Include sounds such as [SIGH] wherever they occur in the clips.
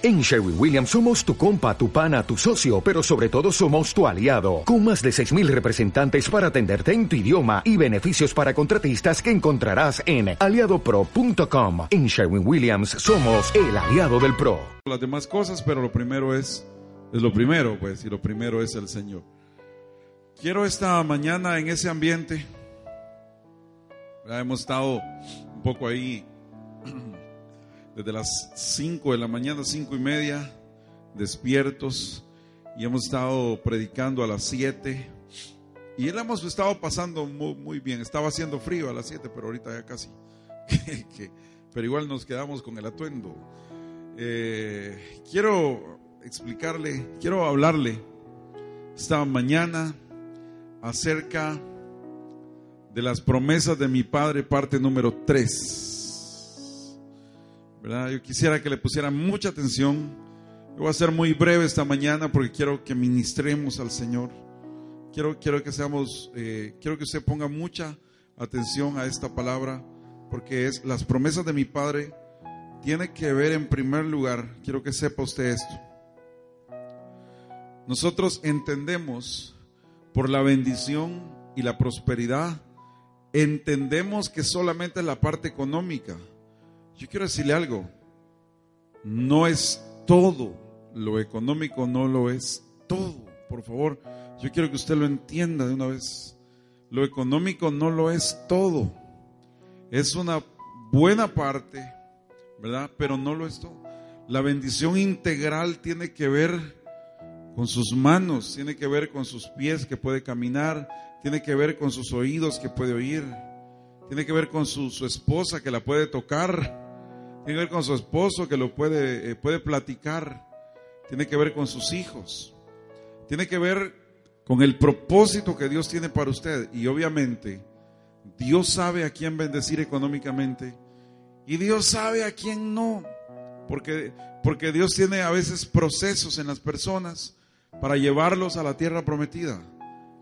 En Sherwin Williams somos tu compa, tu pana, tu socio, pero sobre todo somos tu aliado, con más de 6.000 representantes para atenderte en tu idioma y beneficios para contratistas que encontrarás en aliadopro.com. En Sherwin Williams somos el aliado del PRO. Las demás cosas, pero lo primero es, es lo primero, pues, y lo primero es el Señor. Quiero esta mañana en ese ambiente, ya hemos estado un poco ahí [CLEARS THROAT] desde las 5 de la mañana, cinco y media, despiertos, y hemos estado predicando a las 7. Y él hemos estado pasando muy, muy, bien. Estaba haciendo frío a las 7, pero ahorita ya casi. [LAUGHS] pero igual nos quedamos con el atuendo. Eh, quiero explicarle, quiero hablarle esta mañana acerca de las promesas de mi Padre, parte número 3. Yo quisiera que le pusieran mucha atención. Yo voy a ser muy breve esta mañana porque quiero que ministremos al Señor. Quiero, quiero que seamos, eh, quiero que usted ponga mucha atención a esta palabra porque es las promesas de mi Padre tiene que ver en primer lugar, quiero que sepa usted esto. Nosotros entendemos por la bendición y la prosperidad, entendemos que solamente la parte económica yo quiero decirle algo, no es todo, lo económico no lo es todo, por favor, yo quiero que usted lo entienda de una vez. Lo económico no lo es todo, es una buena parte, ¿verdad? Pero no lo es todo. La bendición integral tiene que ver con sus manos, tiene que ver con sus pies que puede caminar, tiene que ver con sus oídos que puede oír, tiene que ver con su, su esposa que la puede tocar, tiene que ver con su esposo que lo puede, eh, puede platicar, tiene que ver con sus hijos, tiene que ver con el propósito que Dios tiene para usted. Y obviamente, Dios sabe a quién bendecir económicamente y Dios sabe a quién no. Porque, porque Dios tiene a veces procesos en las personas para llevarlos a la tierra prometida.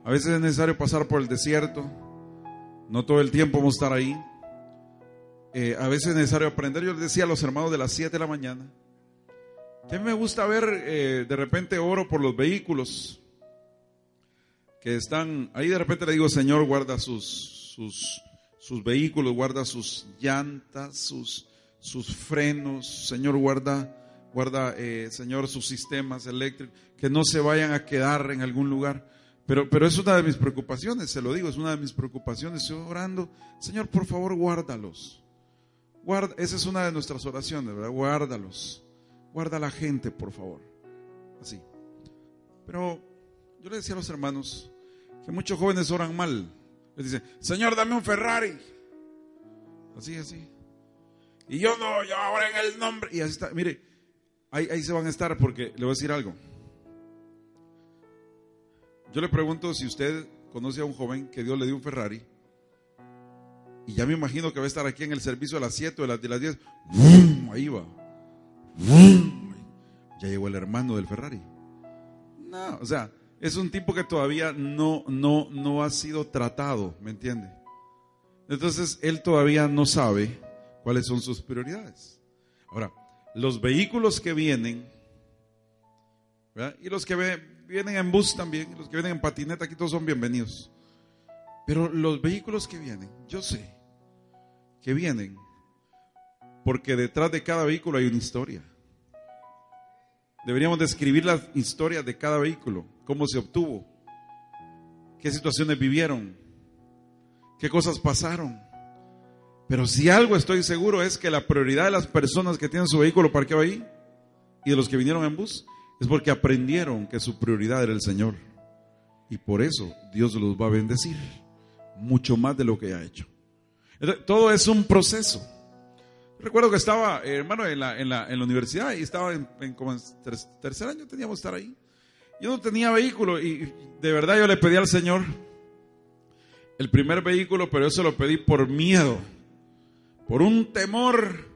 A veces es necesario pasar por el desierto. No todo el tiempo vamos a estar ahí. Eh, a veces es necesario aprender. Yo les decía a los hermanos de las 7 de la mañana, que a mí me gusta ver eh, de repente oro por los vehículos que están, ahí de repente le digo, Señor, guarda sus, sus, vehículos, guarda sus llantas, sus, sus frenos, Señor, guarda, guarda, eh, Señor, sus sistemas eléctricos, que no se vayan a quedar en algún lugar. Pero, pero es una de mis preocupaciones, se lo digo, es una de mis preocupaciones. Estoy orando, Señor, por favor, guárdalos esa es una de nuestras oraciones, ¿verdad? Guárdalos. Guarda a la gente, por favor. Así. Pero yo le decía a los hermanos que muchos jóvenes oran mal. Les dicen, Señor, dame un Ferrari. Así, así. Y yo no, yo ahora en el nombre. Y así está. Mire, ahí, ahí se van a estar porque le voy a decir algo. Yo le pregunto si usted conoce a un joven que Dios le dio un Ferrari y ya me imagino que va a estar aquí en el servicio a las 7 o de las 10. Ahí va. Ya llegó el hermano del Ferrari. No, o sea, es un tipo que todavía no, no, no ha sido tratado, ¿me entiende? Entonces, él todavía no sabe cuáles son sus prioridades. Ahora, los vehículos que vienen, y los que vienen en bus también, los que vienen en patineta, aquí todos son bienvenidos. Pero los vehículos que vienen, yo sé que vienen, porque detrás de cada vehículo hay una historia. Deberíamos describir la historia de cada vehículo, cómo se obtuvo, qué situaciones vivieron, qué cosas pasaron. Pero si algo estoy seguro es que la prioridad de las personas que tienen su vehículo parqueado ahí y de los que vinieron en bus es porque aprendieron que su prioridad era el Señor. Y por eso Dios los va a bendecir mucho más de lo que ha hecho. Todo es un proceso. Recuerdo que estaba, eh, hermano, en la, en, la, en la, universidad y estaba en, como en tercer año, teníamos que estar ahí. Yo no tenía vehículo y de verdad yo le pedí al Señor el primer vehículo, pero yo se lo pedí por miedo, por un temor,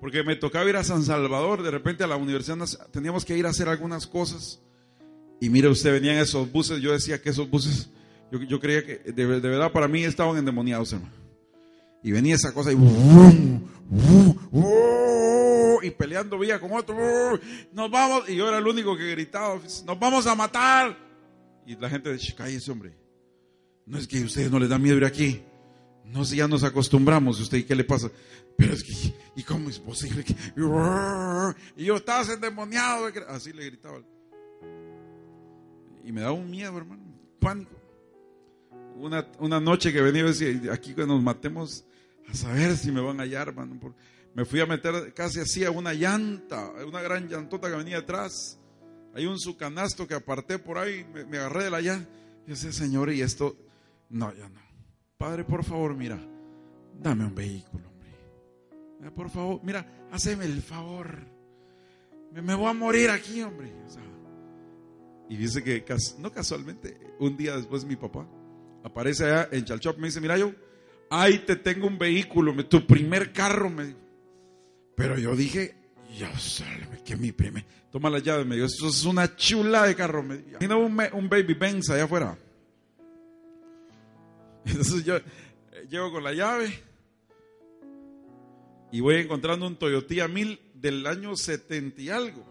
porque me tocaba ir a San Salvador, de repente a la universidad teníamos que ir a hacer algunas cosas. Y mire usted, venían esos buses, yo decía que esos buses, yo, yo creía que de, de verdad para mí estaban endemoniados, hermano. Y venía esa cosa y, y peleando vía con otro, nos vamos, y yo era el único que gritaba, nos vamos a matar. Y la gente dice, cállese hombre, no es que a ustedes no les da miedo ir aquí, no sé, ya nos acostumbramos, ¿usted qué le pasa? Pero es que, ¿y cómo es posible que.? Y yo estaba endemoniado, así le gritaba. Y me daba un miedo, hermano, pánico. Una, una noche que venía y decía, aquí que nos matemos, a saber si me van a hallar. Me fui a meter casi así a una llanta, una gran llantota que venía atrás. Hay un sucanasto que aparté por ahí, me, agarré de la llanta. Y decía, Señor, y esto, no, ya no. Padre, por favor, mira, dame un vehículo, hombre. Por favor, mira, haceme el favor. Me, voy a morir aquí, hombre. y dice que, no casualmente, un día después mi papá aparece allá en Chalchop, me dice, mira yo, ahí te tengo un vehículo, tu primer carro, me. Pero yo dije, yo salve, que mi primer. Toma la llave, me dijo, eso es una chula de carro. Me dijo, un, un baby Benz allá afuera. [LAUGHS] Entonces yo eh, llego con la llave y voy encontrando un Toyota 1000 del año 70 y algo.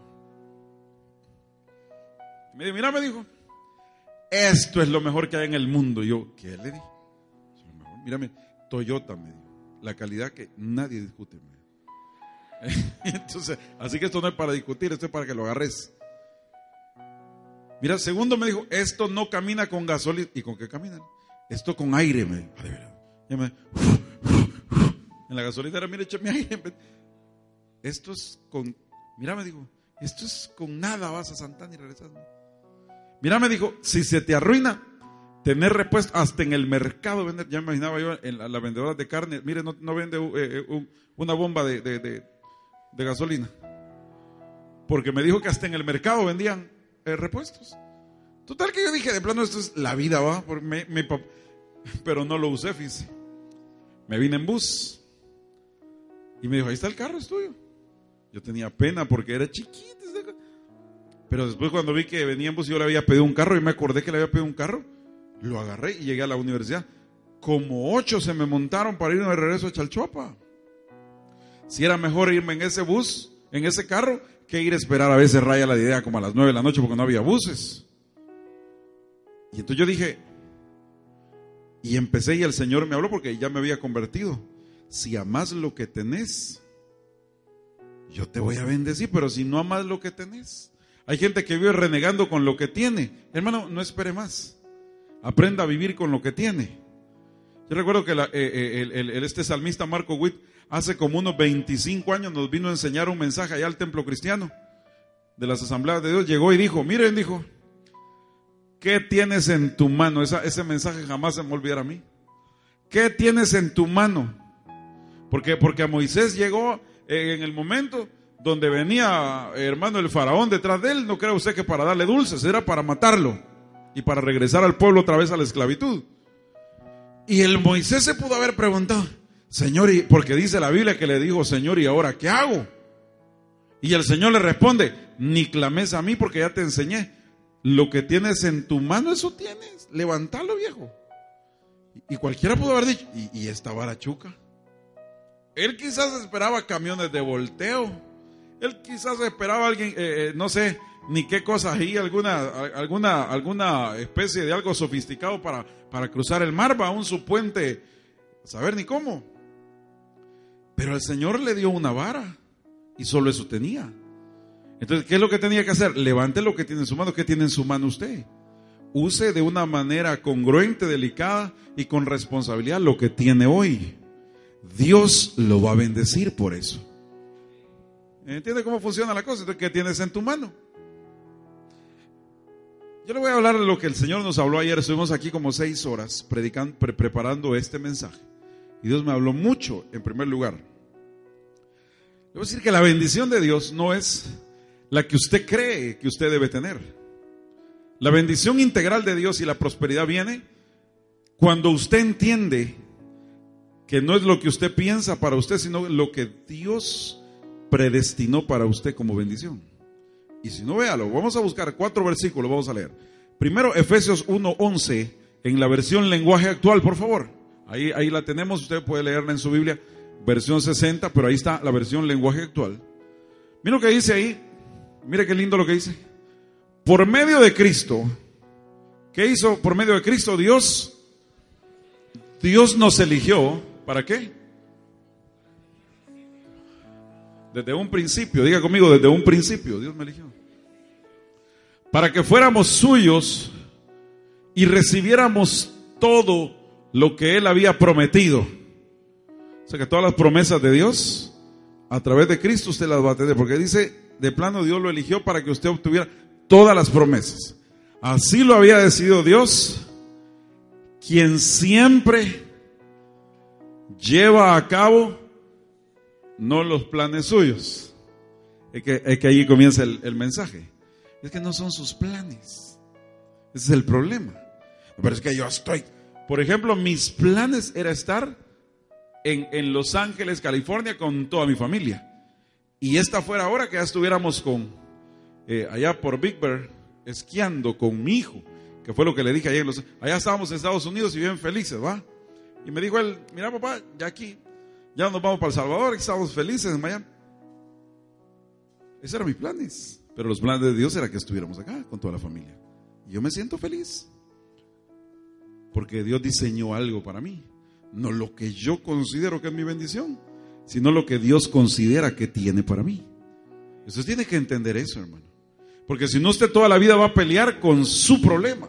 Me dijo, mira, me dijo, esto es lo mejor que hay en el mundo. Y yo, ¿qué le di? Mírame, Toyota, me dijo, la calidad que nadie discute. [LAUGHS] Entonces, así que esto no es para discutir, esto es para que lo agarres. Mira, segundo me dijo, esto no camina con gasolina. ¿Y con qué camina? Esto con aire, me dijo. En la gasolinera, mire, mi aire. Esto es con, mira, me dijo, esto es con nada, vas a Santana y regresas. Mira, me dijo, si se te arruina, tener repuesto hasta en el mercado vender. Ya me imaginaba yo en la, vendedora de carne, mire, no, vende eh, eh, una bomba de, de gasolina. Porque me dijo que hasta en el mercado vendían eh, repuestos. Total que yo dije, de plano, esto es la vida, va. Pero no lo usé, fíjese. Me vine en bus. Y me dijo, ahí está el carro, es tuyo. Yo tenía pena porque era chiquito. Pero después cuando vi que venía en bus, yo le había pedido un carro y me acordé que le había pedido un carro. Lo agarré y llegué a la universidad. Como ocho se me montaron para irme de regreso a Chalchuapa. Si era mejor irme en ese bus, en ese carro, que ir a esperar a veces raya la idea como a las nueve de la noche porque no había buses. Y entonces yo dije, y empecé y el Señor me habló porque ya me había convertido. Si amas lo que tenés, yo te voy a bendecir, pero si no amas lo que tenés. Hay gente que vive renegando con lo que tiene. Hermano, no espere más. Aprenda a vivir con lo que tiene. Yo recuerdo que eh, eh, el, este salmista Marco Witt hace como unos 25 años nos vino a enseñar un mensaje allá al templo cristiano de las asambleas de Dios. Llegó y dijo, miren, dijo, ¿qué tienes en tu mano? ese mensaje jamás se me olvidará a mí. ¿Qué tienes en tu mano? Porque, porque a Moisés llegó eh, en el momento donde venía, hermano, el faraón detrás de él. No crea usted que para darle dulces, era para matarlo y para regresar al pueblo otra vez a la esclavitud. Y el Moisés se pudo haber preguntado, Señor, porque dice la Biblia que le dijo, Señor, ¿y ahora qué hago? Y el Señor le responde, ni clames a mí porque ya te enseñé. Lo que tienes en tu mano, eso tienes. Levantalo, viejo. Y, cualquiera pudo haber dicho, ¿y, y esta barachuca? Él quizás esperaba camiones de volteo. Él quizás esperaba alguien, eh, eh, no sé, ni qué cosas ahí, alguna, alguna, alguna especie de algo sofisticado para, para cruzar el mar, va un su puente, saber ni cómo. Pero el Señor le dio una vara y solo eso tenía. Entonces, ¿qué es lo que tenía que hacer? Levante lo que tiene en su mano. ¿Qué tiene en su mano usted? Use de una manera congruente, delicada y con responsabilidad lo que tiene hoy. Dios lo va a bendecir por eso. ¿Entiende cómo funciona la cosa? Entonces, ¿qué tienes en tu mano? Yo le voy a hablar de lo que el Señor nos habló ayer. Estuvimos aquí como seis horas predicando, preparando este mensaje. Y Dios me habló mucho, en primer lugar. Le voy a decir que la bendición de Dios no es la que usted cree que usted debe tener. La bendición integral de Dios y la prosperidad viene cuando usted entiende que no es lo que usted piensa para usted, sino lo que Dios predestinó para usted como bendición. Y si no, véalo, vamos a buscar cuatro versículos, vamos a leer. Primero, Efesios 1.11, en la versión lenguaje actual, por favor. Ahí, ahí la tenemos, usted puede leerla en su Biblia, versión 60, pero ahí está la versión lenguaje actual. Mira lo que dice ahí. Mira qué lindo lo que dice. Por medio de Cristo. ¿Qué hizo por medio de Cristo Dios? Dios nos eligió. ¿Para qué? Desde un principio, diga conmigo, desde un principio, Dios me eligió. Para que fuéramos suyos y recibiéramos todo lo que Él había prometido. O sea que todas las promesas de Dios, a través de Cristo usted las va a tener. Porque dice, de plano Dios lo eligió para que usted obtuviera todas las promesas. Así lo había decidido Dios, quien siempre lleva a cabo no los planes suyos. Es que, es que ahí comienza el, el, mensaje. Es que no son sus planes. Ese es el problema. Pero es que yo estoy. Por ejemplo, mis planes era estar en, en Los Ángeles, California, con toda mi familia. Y esta fuera ahora que ya estuviéramos con, eh, allá por Big Bear, esquiando con mi hijo, que fue lo que le dije ayer. Allá estábamos en Estados Unidos y bien felices, ¿va? Y me dijo él, mira papá, ya aquí ya nos vamos para El Salvador, estamos felices en Miami. Esos eran mis planes. Pero los planes de Dios era que estuviéramos acá con toda la familia. Y yo me siento feliz. Porque Dios diseñó algo para mí. No lo que yo considero que es mi bendición, sino lo que Dios considera que tiene para mí. Usted tiene que entender eso, hermano. Porque si no, usted toda la vida va a pelear con su problema.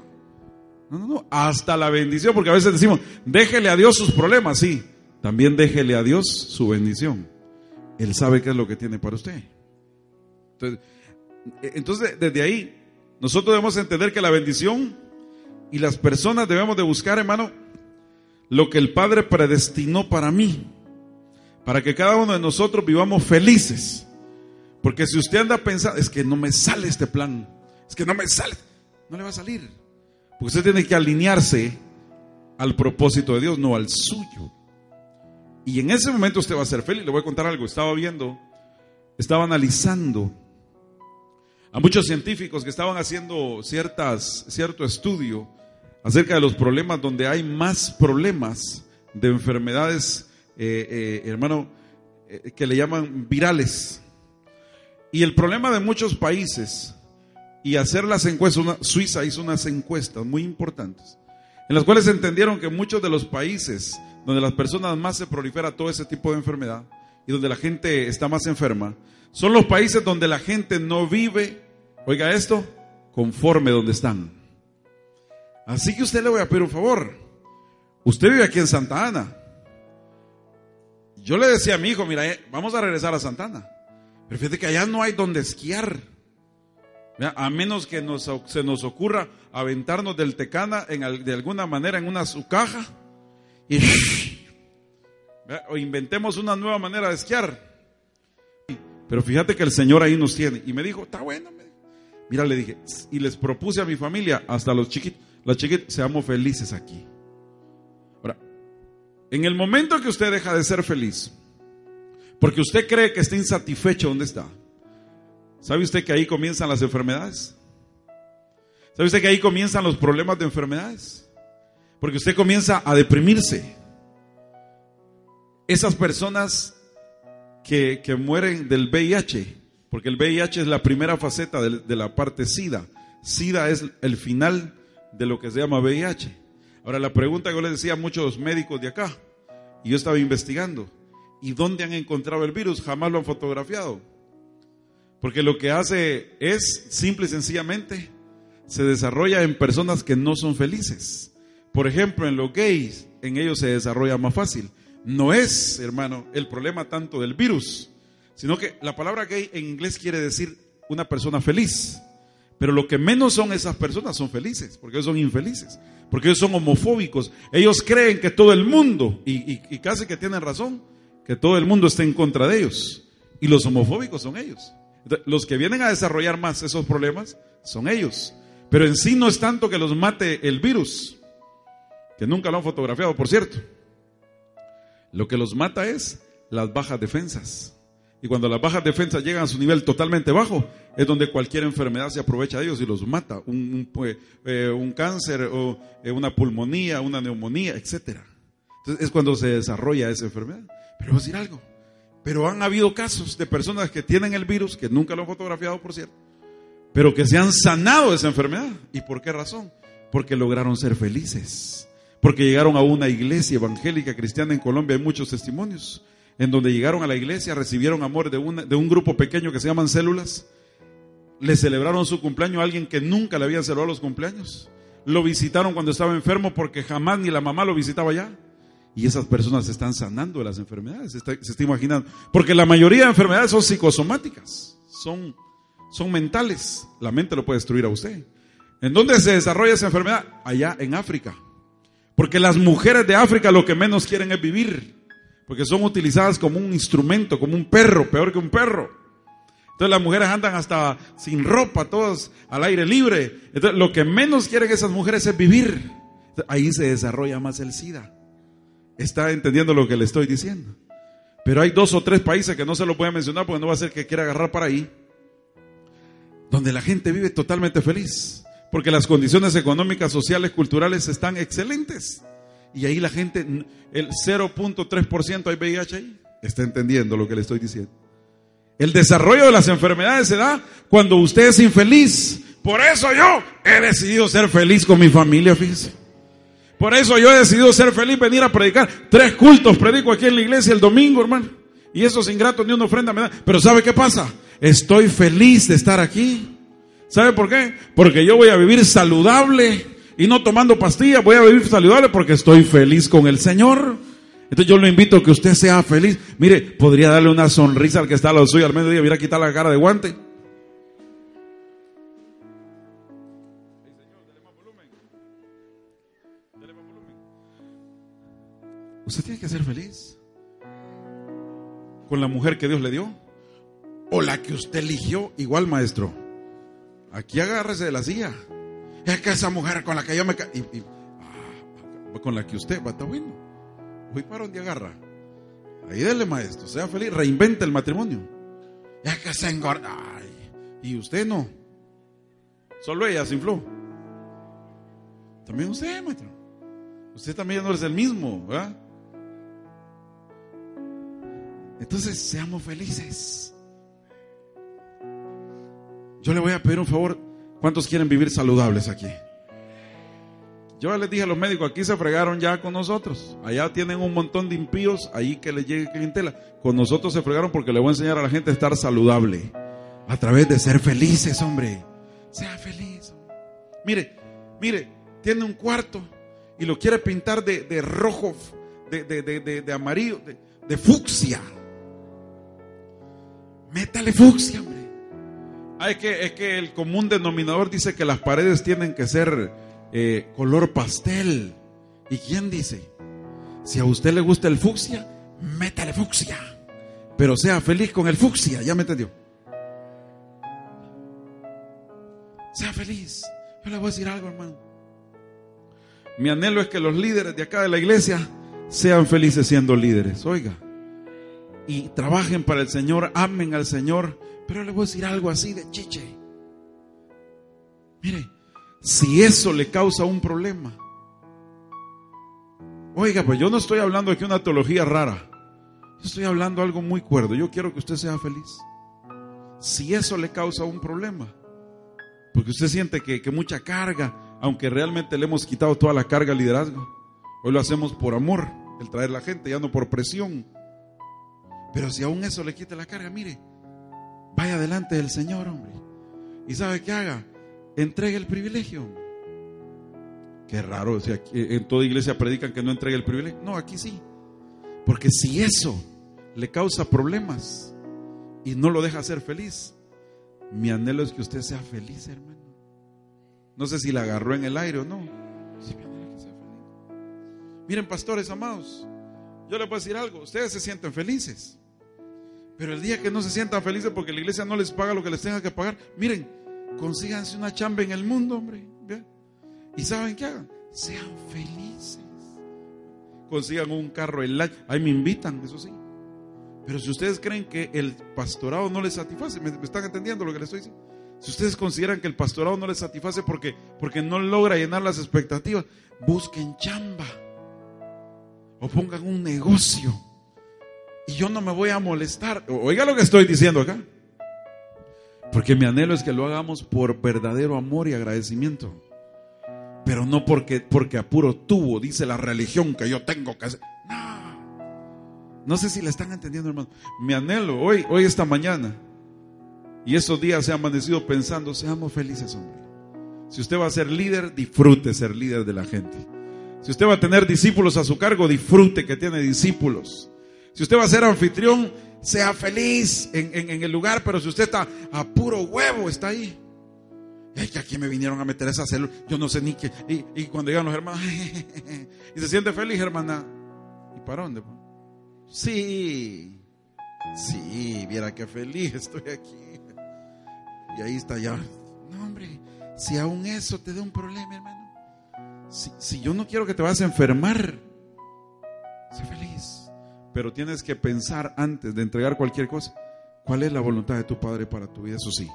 No, no, no. Hasta la bendición. Porque a veces decimos, déjele a Dios sus problemas. Sí, también déjele a Dios su bendición. Él sabe qué es lo que tiene para usted. Entonces, entonces, desde ahí, nosotros debemos entender que la bendición y las personas debemos de buscar, hermano, lo que el Padre predestinó para mí. Para que cada uno de nosotros vivamos felices. Porque si usted anda pensando, es que no me sale este plan, es que no me sale, no le va a salir. Porque usted tiene que alinearse al propósito de Dios, no al suyo. Y en ese momento usted va a ser feliz. Le voy a contar algo. Estaba viendo, estaba analizando a muchos científicos que estaban haciendo ciertas, cierto estudio acerca de los problemas donde hay más problemas de enfermedades, eh, eh, hermano, eh, que le llaman virales. Y el problema de muchos países, y hacer las encuestas, Suiza hizo unas encuestas muy importantes, en las cuales entendieron que muchos de los países donde las personas más se prolifera todo ese tipo de enfermedad y donde la gente está más enferma, son los países donde la gente no vive, oiga esto, conforme donde están. Así que usted le voy a pedir un favor. Usted vive aquí en Santa Ana. Yo le decía a mi hijo, mira, eh, vamos a regresar a Santa Ana. Pero fíjate que allá no hay donde esquiar. A menos que nos, se nos ocurra aventarnos del Tecana de alguna manera en una su caja y [LAUGHS] o inventemos una nueva manera de esquiar. Pero fíjate que el Señor ahí nos tiene. Y me dijo, está bueno. Mira, le dije, y les propuse a mi familia, hasta los chiquitos, las chiquitas, seamos felices aquí. Ahora, en el momento que usted deja de ser feliz, porque usted cree que está insatisfecho donde está, ¿sabe usted que ahí comienzan las enfermedades? ¿Sabe usted que ahí comienzan los problemas de enfermedades? Porque usted comienza a deprimirse. Esas personas que, que mueren del VIH, porque el VIH es la primera faceta de, de, la parte SIDA. SIDA es el final de lo que se llama VIH. Ahora la pregunta que yo les decía a muchos médicos de acá, y yo estaba investigando, ¿y dónde han encontrado el virus? Jamás lo han fotografiado. Porque lo que hace es, simple y sencillamente, se desarrolla en personas que no son felices. Por ejemplo, en los gays, en ellos se desarrolla más fácil. No es, hermano, el problema tanto del virus, sino que la palabra gay en inglés quiere decir una persona feliz. Pero lo que menos son esas personas son felices, porque ellos son infelices, porque ellos son homofóbicos. Ellos creen que todo el mundo, y, y, casi que tienen razón, que todo el mundo está en contra de ellos. Y los homofóbicos son ellos. Los que vienen a desarrollar más esos problemas son ellos. Pero en sí no es tanto que los mate el virus, que nunca lo han fotografiado, por cierto. Lo que los mata es las bajas defensas. Y cuando las bajas defensas llegan a su nivel totalmente bajo, es donde cualquier enfermedad se aprovecha de ellos y los mata. Un, un, eh, un cáncer o eh, una pulmonía, una neumonía, etc. Entonces es cuando se desarrolla esa enfermedad. Pero voy a decir algo. Pero han habido casos de personas que tienen el virus, que nunca lo han fotografiado, por cierto, pero que se han sanado de esa enfermedad. ¿Y por qué razón? Porque lograron ser felices. Porque llegaron a una iglesia evangélica cristiana en Colombia, hay muchos testimonios, en donde llegaron a la iglesia, recibieron amor de, de un grupo pequeño que se llaman células, le celebraron su cumpleaños a alguien que nunca le habían celebrado los cumpleaños, lo visitaron cuando estaba enfermo porque jamás ni la mamá lo visitaba ya. Y esas personas se están sanando de las enfermedades, se está, imaginando. Porque la mayoría de enfermedades son psicosomáticas, son, son mentales. La mente lo puede destruir a usted. ¿En dónde se desarrolla esa enfermedad? Allá en África. Porque las mujeres de África lo que menos quieren es vivir. Porque son utilizadas como un instrumento, como un perro, peor que un perro. Entonces las mujeres andan hasta sin ropa, todas al aire libre. Entonces lo que menos quieren esas mujeres es vivir. ahí se desarrolla más el SIDA. Está entendiendo lo que le estoy diciendo. Pero hay dos o tres países que no se lo voy a mencionar porque no va a ser que quiera agarrar para ahí. Donde la gente vive totalmente feliz. Porque las condiciones económicas, sociales, culturales están excelentes. Y ahí la gente, el 0.3% hay VIH ahí. Está entendiendo lo que le estoy diciendo. El desarrollo de las enfermedades se da cuando usted es infeliz. Por eso yo he decidido ser feliz con mi familia, fíjese. Por eso yo he decidido ser feliz, venir a predicar. Tres cultos predico aquí en la iglesia el domingo, hermano. Y esos ingratos ni una ofrenda me dan. Pero ¿sabe qué pasa? Estoy feliz de estar aquí. ¿Sabe por qué? Porque yo voy a vivir saludable y no tomando pastillas, voy a vivir saludable porque estoy feliz con el Señor. Entonces yo lo invito a que usted sea feliz. Mire, podría darle una sonrisa al que está a lo suyo al mediodía, mira quitar la cara de guante. Usted tiene que ser feliz con la mujer que Dios le dio o la que usted eligió, igual maestro. Aquí agárrese de la silla. Es que esa mujer con la que yo me... Y, ah, con la que usted va, está bueno. Voy para donde agarra. Ahí dele, maestro. Sea feliz. Reinvente el matrimonio. Es que se engorda. Y usted no. Solo ella se infló. También usted, maestro. Usted también no es el mismo, ¿verdad? Entonces, seamos felices. Yo le voy a pedir un favor. ¿Cuántos quieren vivir saludables aquí? Yo les dije a los médicos, aquí se fregaron ya con nosotros. Allá tienen un montón de impíos, ahí que les llegue clientela. Con nosotros se fregaron porque le voy a enseñar a la gente a estar saludable. A través de ser felices, hombre. Sea feliz. Mire, mire, tiene un cuarto y lo quiere pintar de, rojo, de, de amarillo, de, fucsia. Métale fucsia, hombre. Ah, es, que, es que el común denominador dice que las paredes tienen que ser eh, color pastel. ¿Y quién dice? Si a usted le gusta el fucsia, métale fucsia. Pero sea feliz con el fucsia, ¿ya me entendió? Sea feliz. Yo le voy a decir algo, hermano. Mi anhelo es que los líderes de acá de la iglesia sean felices siendo líderes. Oiga. Y trabajen para el Señor, amen al Señor pero le voy a decir algo así de chiche. Mire, si eso le causa un problema. Oiga, pues yo no estoy hablando aquí una teología rara. Estoy hablando algo muy cuerdo. Yo quiero que usted sea feliz. Si eso le causa un problema. Porque usted siente que, que mucha carga, aunque realmente le hemos quitado toda la carga al liderazgo. Hoy lo hacemos por amor, el traer la gente, ya no por presión. Pero si aún eso le quita la carga, mire, Vaya delante del Señor, hombre. ¿Y sabe qué haga? Entregue el privilegio. Qué raro, o sea, en toda iglesia predican que no entregue el privilegio. No, aquí sí. Porque si eso le causa problemas y no lo deja ser feliz, mi anhelo es que usted sea feliz, hermano. No sé si la agarró en el aire o no. Miren, pastores amados, yo les voy a decir algo. Ustedes se sienten felices. Pero el día que no se sientan felices porque la iglesia no les paga lo que les tenga que pagar, miren, consíganse una chamba en el mundo, hombre. ¿Y saben qué hagan? Sean felices. Consigan un carro el año. Ahí me invitan, eso sí. Pero si ustedes creen que el pastorado no les satisface, ¿me, están entendiendo lo que les estoy diciendo? Si ustedes consideran que el pastorado no les satisface porque, porque no logra llenar las expectativas, busquen chamba. O pongan un negocio Y yo no me voy a molestar. Oiga lo que estoy diciendo acá. Porque mi anhelo es que lo hagamos por verdadero amor y agradecimiento. Pero no porque, porque a puro tubo, dice la religión que yo tengo que hacer. No. No sé si le están entendiendo, hermano. Mi anhelo hoy, hoy esta mañana, y estos días se ha amanecido pensando, seamos felices, hombre. Si usted va a ser líder, disfrute ser líder de la gente. Si usted va a tener discípulos a su cargo, disfrute que tiene discípulos. Si usted va a ser anfitrión, sea feliz en, el lugar, pero si usted está a puro huevo, está ahí. Es que aquí me vinieron a meter esa célula, yo no sé ni qué. Y, cuando llegan los hermanos, [LAUGHS] y se siente feliz, hermana. ¿Y para dónde? Sí, sí, viera qué feliz estoy aquí. Y ahí está ya. No, hombre, si aún eso te da un problema, hermano. Si, yo no quiero que te vas a enfermar, sé feliz. Pero tienes que pensar antes de entregar cualquier cosa, cuál es la voluntad de tu Padre para tu vida, eso sí.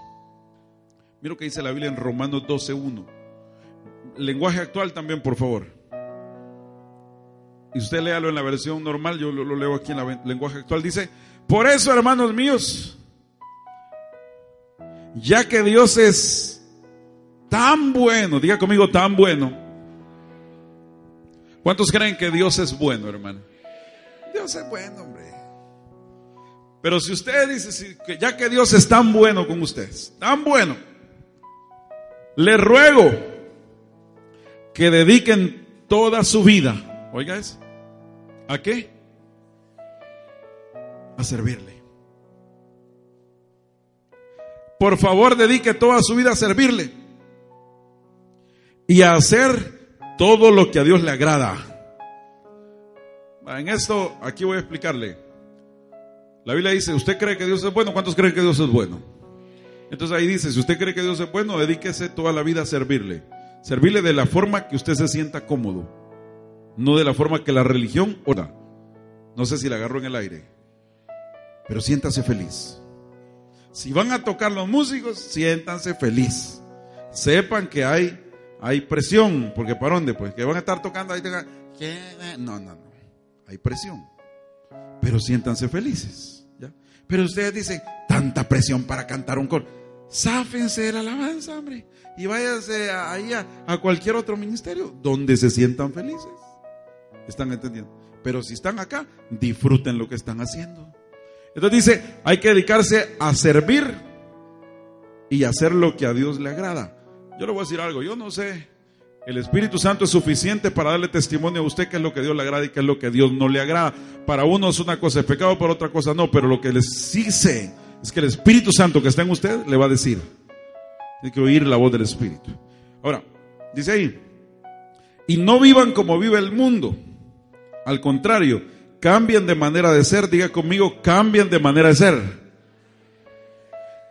Mira lo que dice la Biblia en Romanos 12.1. Lenguaje actual también, por favor. Y usted léalo en la versión normal, yo lo, leo aquí en lenguaje actual. Dice, por eso, hermanos míos, ya que Dios es tan bueno, diga conmigo tan bueno. ¿Cuántos creen que Dios es bueno, hermano? Es bueno, hombre. Pero si usted dice que ya que Dios es tan bueno con ustedes, tan bueno, le ruego que dediquen toda su vida Oiga eso. ¿A qué? A servirle. Por favor, dedique toda su vida a servirle. Y a hacer todo lo que a Dios le agrada. En esto, aquí voy a explicarle. La Biblia dice, ¿usted cree que Dios es bueno? ¿Cuántos creen que Dios es bueno? Entonces ahí dice, si usted cree que Dios es bueno, dedíquese toda la vida a servirle. Servirle de la forma que usted se sienta cómodo no de la forma que la religión ora. No sé si la agarro en el aire, pero siéntase feliz. Si van a tocar los músicos, siéntanse feliz. Sepan que hay, hay presión, porque ¿para dónde? Pues que van a estar tocando ahí. No, no, no. Hay presión. Pero siéntanse felices. ¿ya? Pero ustedes dicen, tanta presión para cantar un coro. Sáfense de la alabanza, hombre. Y váyanse ahí a cualquier otro ministerio donde se sientan felices. ¿Están entendiendo? Pero si están acá, disfruten lo que están haciendo. Entonces dice, hay que dedicarse a servir y hacer lo que a Dios le agrada. Yo le voy a decir algo, yo no sé, el Espíritu Santo es suficiente para darle testimonio a usted qué es lo que Dios le agrada y qué es lo que Dios no le agrada. Para uno es una cosa es pecado, para otra cosa no, pero lo que les sé es que el Espíritu Santo que está en usted le va a decir. Tiene que oír la voz del Espíritu. Ahora, dice ahí, y no vivan como vive el mundo al contrario, cambien de manera de ser, diga conmigo, cambien de manera de ser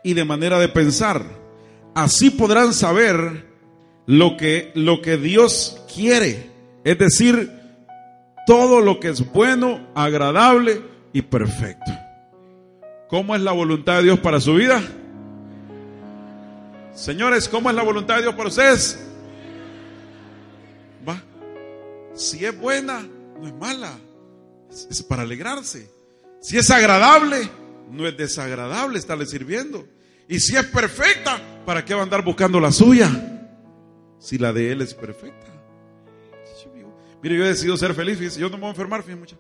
y de manera de pensar. Así podrán saber lo que, lo que Dios quiere, es decir, todo lo que es bueno, agradable y perfecto. ¿Cómo es la voluntad de Dios para su vida? Señores, ¿cómo es la voluntad de Dios para ustedes? Va. Si es buena, no es mala, es, para alegrarse. Si es agradable, no es desagradable estarle sirviendo. Y si es perfecta, ¿para qué va a andar buscando la suya? Si la de él es perfecta. Mire, yo he decidido ser feliz, yo no me voy a enfermar, fíjense,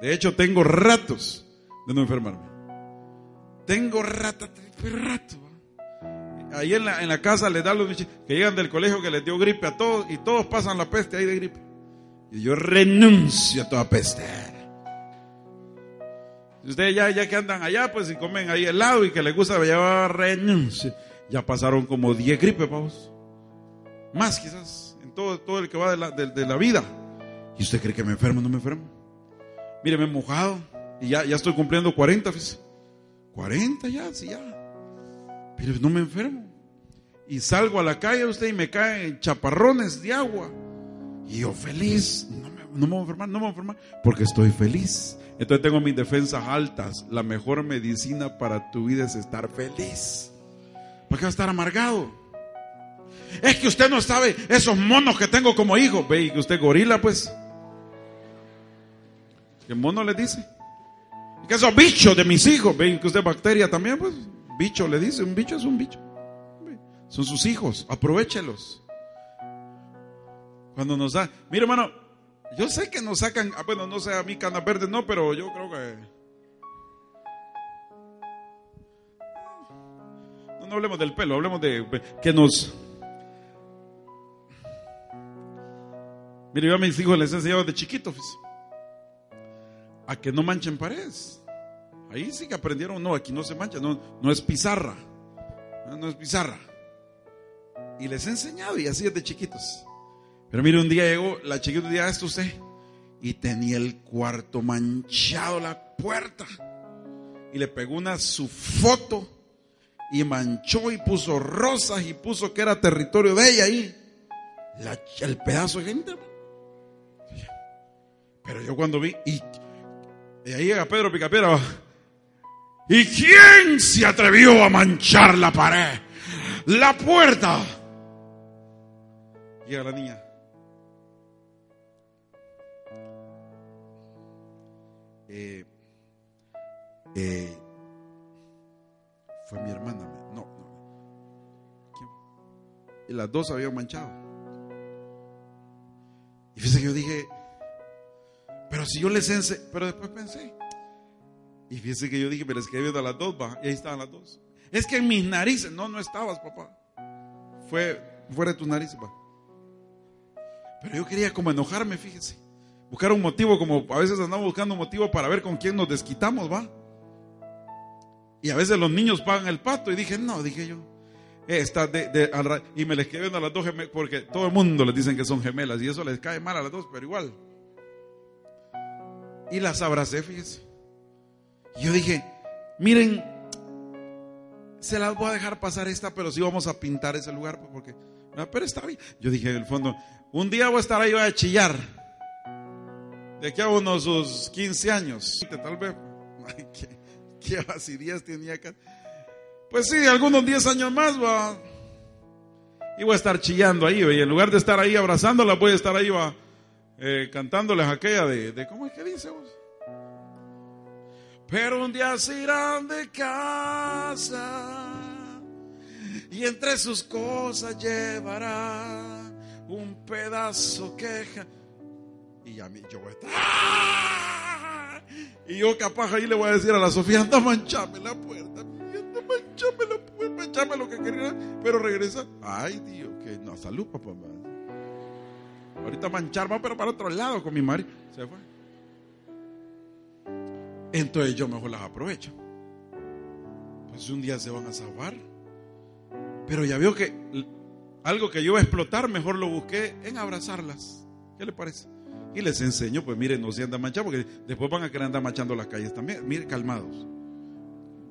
De hecho, tengo ratos de no enfermarme. Tengo rato, rato. Ahí en la, en la casa le dan los bichos que llegan del colegio que les dio gripe a todos y todos pasan la peste ahí de gripe. Y yo renuncio a toda peste. Ustedes ya, ya que andan allá, pues si comen ahí helado y que les gusta, ya renuncio. Ya pasaron como 10 gripes, vamos. Más quizás, en todo, todo el que va de la, de, la vida. ¿Y usted cree que me enfermo no me enfermo? Mire, me he mojado y ya, ya estoy cumpliendo 40, fíjese. 40 ya, sí, ya. Pero no me enfermo. Y salgo a la calle usted y me caen chaparrones de agua. Y yo feliz, no me, no me voy a enfermar, no me voy a enfermar, porque estoy feliz. Entonces tengo mis defensas altas. La mejor medicina para tu vida es estar feliz. ¿Para qué va a estar amargado? Es que usted no sabe esos monos que tengo como hijo. Ve que usted gorila, pues. ¿Qué mono le dice? ¿Y qué esos bichos de mis hijos? ¿Ven que usted bacteria también? Pues bicho le dice, un bicho es un bicho. Son sus hijos, aprovechelos. Cuando nos da, mire hermano, yo sé que nos sacan, ah, bueno, no sé a mí canas verdes no, pero yo creo que no, hablemos del pelo, hablemos de que nos Mire, yo a mis hijos les he enseñado de chiquitos a que no manchen paredes. Ahí sí que aprendieron, no, aquí no se mancha, no, no es pizarra, no, es pizarra. Y les he enseñado y así es de chiquitos. Pero mire, un día llegó la chiquita, un día esto usted, y tenía el cuarto manchado, la puerta. Y le pegó una su foto y manchó y puso rosas y puso que era territorio de ella ahí. el pedazo de gente. Pero yo cuando vi, y, ahí llega Pedro Picapiedra, ¿y quién se atrevió a manchar la pared? La puerta. Llega la niña. Eh, eh, mi hermana. No, no. Y las dos habían manchado. Y fíjese que yo dije, pero si yo les enseñé, pero después pensé. Y fíjese que yo dije, pero es que he a las dos, va, y ahí estaban las dos. Es que en mis narices, no, no estabas, papá. Fue fuera de tus narices, va. Pero yo quería como enojarme, fíjese. Buscar un motivo, como a veces andamos buscando un motivo para ver con quién nos desquitamos, va. Y a veces los niños pagan el pato. Y dije, no, dije yo. Esta de, y me les viendo a las dos gemelas, porque todo el mundo les dicen que son gemelas. Y eso les cae mal a las dos, pero igual. Y las abracé, fíjese. Y yo dije, miren, se las voy a dejar pasar esta, pero sí vamos a pintar ese lugar, pues, porque, pero está bien. Yo dije en el fondo, un día voy a estar ahí, voy a chillar. De aquí a unos sus 15 años, tal vez. [LAUGHS] Ay, qué, qué [LAUGHS] días tenía acá. Pues sí, algunos 10 años más va. Y voy a estar chillando ahí, y en lugar de estar ahí abrazándola, voy a estar ahí va eh, cantándoles aquella de, ¿cómo es que dice vos? Pero un día se irán de casa y entre sus cosas llevará un pedazo queja. Y a mí yo voy a estar. ¡ah! Y yo capaz ahí le voy a decir a la Sofía, anda manchame la puerta, anda manchame la puerta, manchame lo que quería, pero regresa. Ay Dios, que no, salud papá. Ahorita manchar va, pero para otro lado con mi marido. Se fue. Entonces yo mejor las aprovecho. Pues un día se van a salvar. Pero ya veo que algo que yo iba a explotar, mejor lo busqué en abrazarlas. ¿Qué le parece? Y les enseño, pues miren, no se andan manchando, porque después van a querer andar manchando las calles también. Miren, calmados.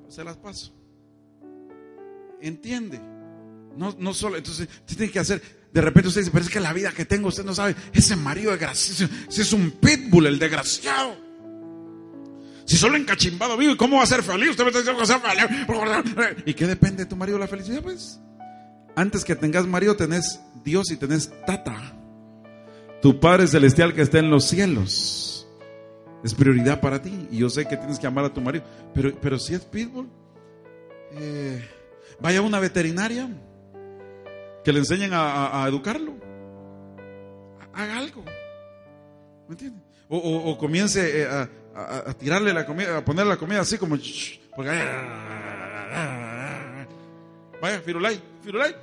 Se las paso. ¿Entiende? No, no solo, entonces, tiene que hacer, de repente usted dice, pero es que la vida que tengo, usted no sabe, ese marido desgraciado, ese es un pitbull, el desgraciado. Si solo encachimbado vivo, ¿y cómo va a ser feliz? Usted me está diciendo que ser feliz. ¿Y qué depende de tu marido la felicidad? Pues, antes que tengas marido, tenés Dios y tenés tata. Tu Padre Celestial que está en los cielos. Es prioridad para ti. Y yo sé que tienes que amar a tu marido. Pero, pero si es pitbull, eh, vaya a una veterinaria que le enseñen a, educarlo. Haga algo. ¿Me entiende? O, comience eh, a, tirarle la comida, a poner la comida así como. Porque, vaya, Firulay, Firulay.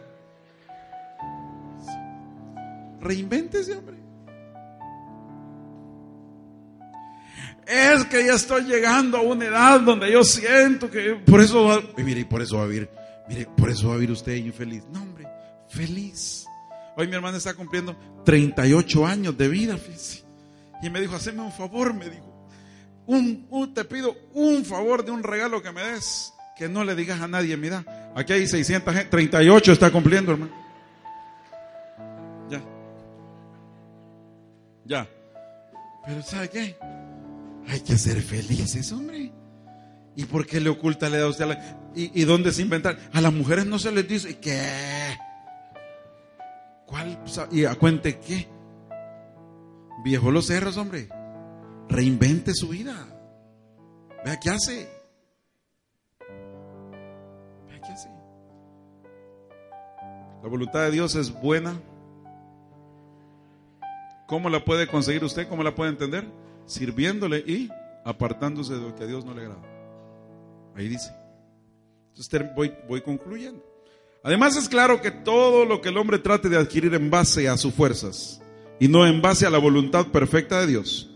Reinvéntese, hombre. Es que ya estoy llegando a una edad donde yo siento que por eso va, y mire, por eso va a vivir, mire, por eso va a vivir usted infeliz. No, hombre feliz. Hoy mi hermana está cumpliendo 38 años de vida, Y me dijo, haceme un favor, me dijo. Un, te pido un favor de un regalo que me des, que no le digas a nadie mi. Aquí hay 600 gente, 38 está cumpliendo, hermano. Ya. Ya. Pero ¿sabe qué? Hay que ser felices, hombre. ¿Y por qué le oculta da usted a la... ¿Y, ¿Y dónde se inventar? A las mujeres no se les dice, ¿qué? ¿Cuál? ¿Y a cuente qué? Viejo los cerros, hombre. Reinvente su vida. Vea qué hace. Vea qué hace. La voluntad de Dios es buena. ¿Cómo la puede conseguir usted? ¿Cómo la puede entender? Sirviéndole y apartándose de lo que a Dios no le agrada. Ahí dice. Entonces voy, voy concluyendo. Además es claro que todo lo que el hombre trate de adquirir en base a sus fuerzas y no en base a la voluntad perfecta de Dios,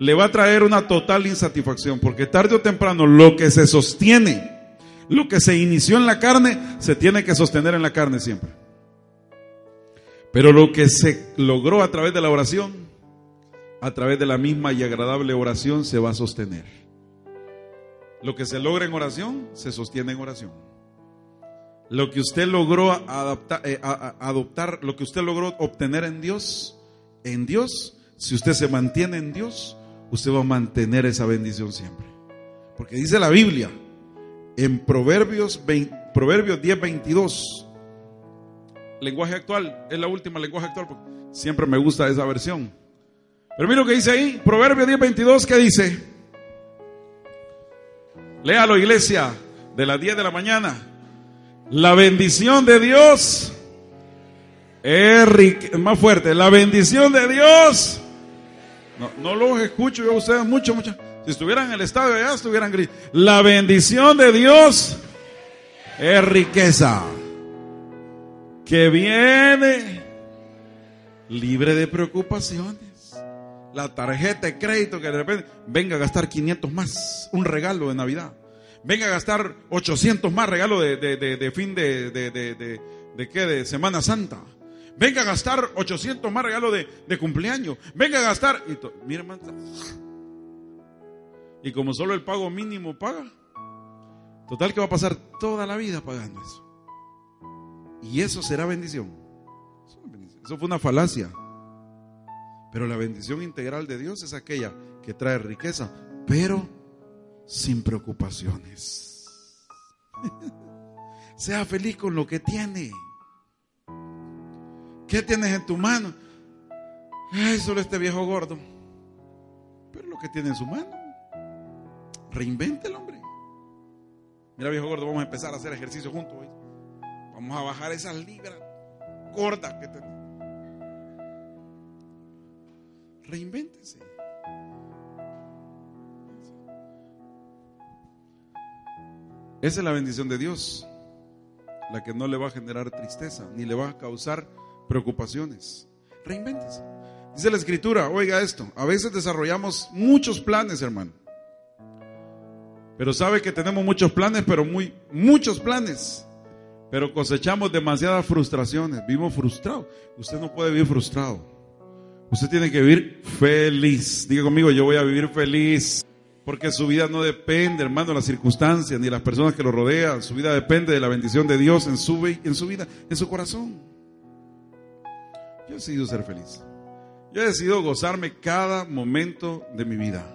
le va a traer una total insatisfacción, porque tarde o temprano lo que se sostiene, lo que se inició en la carne, se tiene que sostener en la carne siempre. Pero lo que se logró a través de la oración, a través de la misma y agradable oración, se va a sostener. Lo que se logra en oración, se sostiene en oración. Lo que usted logró adaptar, eh, adoptar, lo que usted logró obtener en Dios, en Dios, si usted se mantiene en Dios, usted va a mantener esa bendición siempre. Porque dice la Biblia, en Proverbios, 20, Proverbios 10, 22, lenguaje actual, es la última lenguaje actual, siempre me gusta esa versión. Pero mira lo que dice ahí, Proverbios 10, 22, ¿qué dice? Léalo, iglesia, de las 10 de la mañana. La bendición de Dios es más fuerte. La bendición de Dios. No, no los escucho yo a ustedes mucho, mucho. Si estuvieran en el estadio allá, estuvieran gritando. La bendición de Dios es riqueza. Que viene libre de preocupaciones. La tarjeta de crédito que de repente venga a gastar 500 más. Un regalo de Navidad venga a gastar 800 más regalo de, de, fin de, de, qué, de Semana Santa. Venga a gastar 800 más regalo de, cumpleaños. Venga a gastar. Y mira, Y como solo el pago mínimo paga, total que va a pasar toda la vida pagando eso. Y eso será bendición. Eso fue una falacia. Pero la bendición integral de Dios es aquella que trae riqueza, pero sin preocupaciones. [LAUGHS] sea feliz con lo que tiene. ¿Qué tienes en tu mano? Ay, solo este viejo gordo. Pero lo que tiene en su mano, reinvente el hombre. Mira, viejo gordo, vamos a empezar a hacer ejercicio juntos hoy. Vamos a bajar esas libras gordas que tenemos. Reinvéntese. Esa es la bendición de Dios, la que no le va a generar tristeza, ni le va a causar preocupaciones. Reinvéntese. Dice la escritura, oiga esto, a veces desarrollamos muchos planes, hermano. Pero sabe que tenemos muchos planes, pero muy, muchos planes. Pero cosechamos demasiadas frustraciones, vivimos frustrados. Usted no puede vivir frustrado. Usted tiene que vivir feliz. Diga conmigo, yo voy a vivir feliz. Porque su vida no depende, hermano, de las circunstancias ni de las personas que lo rodean. Su vida depende de la bendición de Dios en su, vida, en su corazón. Yo he decidido ser feliz. Yo he decidido gozarme cada momento de mi vida.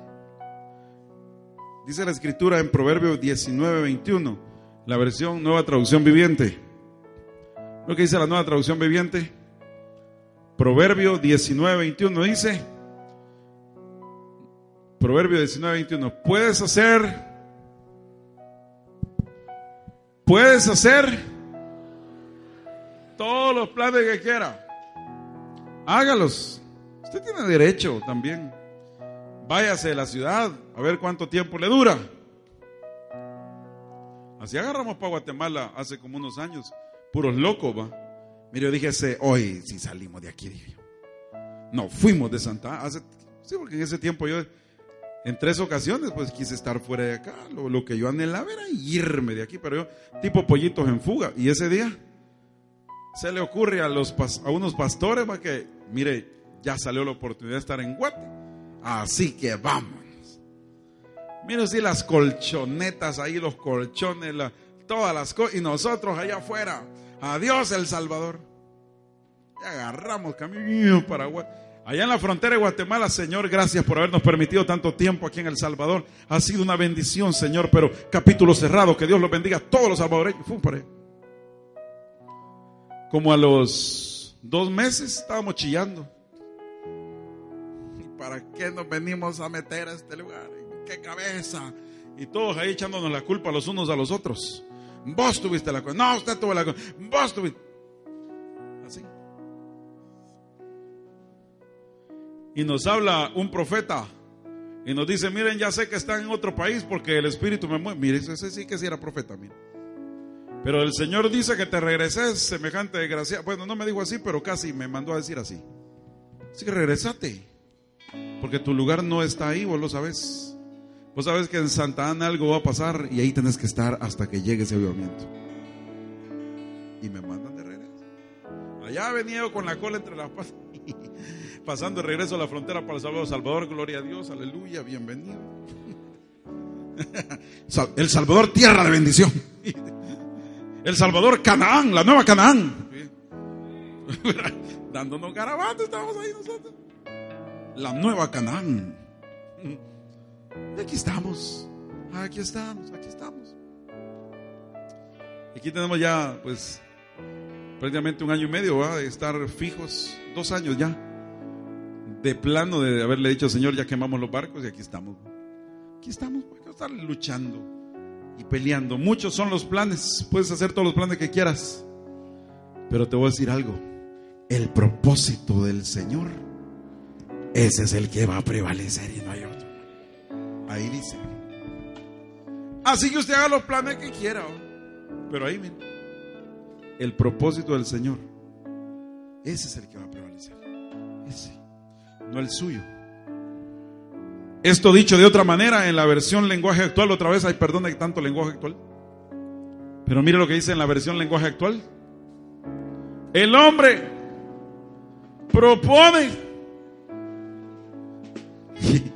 Dice la escritura en Proverbios 19, 21, la versión nueva traducción viviente. ¿Lo que dice la nueva traducción viviente? Proverbio 19, 21 dice, Proverbio 19, 21. Puedes hacer, puedes hacer todos los planes que quiera. Hágalos. Usted tiene derecho también. Váyase de la ciudad a ver cuánto tiempo le dura. Así agarramos para Guatemala hace como unos años. Puros locos, va. Mire, yo dije, hoy si salimos de aquí, dije. No, fuimos de Santa. Sí, porque en ese tiempo yo en tres ocasiones, pues quise estar fuera de acá. Lo, que yo anhelaba era irme de aquí, pero yo, tipo pollitos en fuga. Y ese día se le ocurre a, los, a unos pastores para que, mire, ya salió la oportunidad de estar en Guate. Así que vamos. Mire, si las colchonetas ahí, los colchones, todas las cosas. Y nosotros allá afuera. Adiós, El Salvador. Y agarramos camino para. Allá en la frontera de Guatemala, Señor, gracias por habernos permitido tanto tiempo aquí en El Salvador. Ha sido una bendición, Señor, pero capítulo cerrado, que Dios los bendiga a todos los salvadoreños. Como a los dos meses estábamos chillando. ¿para qué nos venimos a meter a este lugar? ¿Qué cabeza? Y todos ahí echándonos la culpa los unos a los otros. Vos tuviste la culpa. No, usted tuvo la culpa. Vos tuviste. Así. Y nos habla un profeta y nos dice, miren, ya sé que están en otro país porque el Espíritu me mueve. Miren, ese sí que sí era profeta, miren. Pero el Señor dice que te regreses semejante desgracia. Bueno, no me dijo así, pero casi me mandó a decir así. Así que regresate. Porque tu lugar no está ahí, vos lo sabes. Vos sabes que en Santa Ana algo va a pasar y ahí tenés que estar hasta que llegue ese avivamiento. Y me mandan de regreso. Allá venía yo con la cola entre las patas, [LAUGHS] pasando de regreso a la frontera para El Salvador. Salvador, gloria a Dios, aleluya, bienvenido. [LAUGHS] El Salvador, tierra de bendición. [LAUGHS] El Salvador, Canaán, la nueva Canaán. Dándonos garabatos, estamos ahí nosotros. La nueva Canaán. Aquí estamos, aquí estamos, aquí estamos. Aquí tenemos ya, pues, prácticamente un año y medio de estar fijos, dos años ya, de plano de haberle dicho, Señor, ya quemamos los barcos y aquí estamos. Aquí estamos, hay que estar luchando y peleando. Muchos son los planes, puedes hacer todos los planes que quieras, pero te voy a decir algo, el propósito del Señor, ese es el que va a prevalecer y no hay. Ahí dice. Así que usted haga los planes que quiera, pero ahí miren, el propósito del Señor, ese es el que va a prevalecer, ese, no el suyo. Esto dicho de otra manera, en la versión lenguaje actual, otra vez, hay perdón de tanto lenguaje actual. Pero mire lo que dice en la versión lenguaje actual. El hombre propone. [LAUGHS]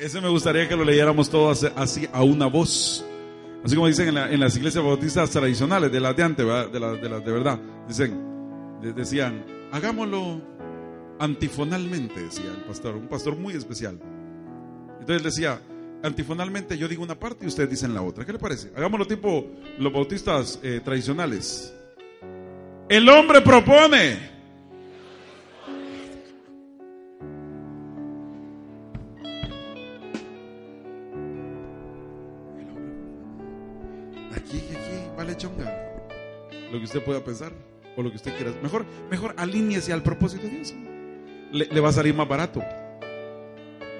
Ese me gustaría que lo leyéramos todos así a una voz. Así como dicen en, las iglesias bautistas tradicionales, de las de antes, de las de, verdad. Dicen, decían, hagámoslo antifonalmente, decía el pastor, un pastor muy especial. Entonces decía, antifonalmente yo digo una parte y ustedes dicen la otra. ¿Qué le parece? Hagámoslo tipo los bautistas eh, tradicionales. El hombre propone. Chonga. Lo que usted pueda pensar o lo que usted quiera. Mejor, mejor alíñese al propósito de Dios. Le, va a salir más barato.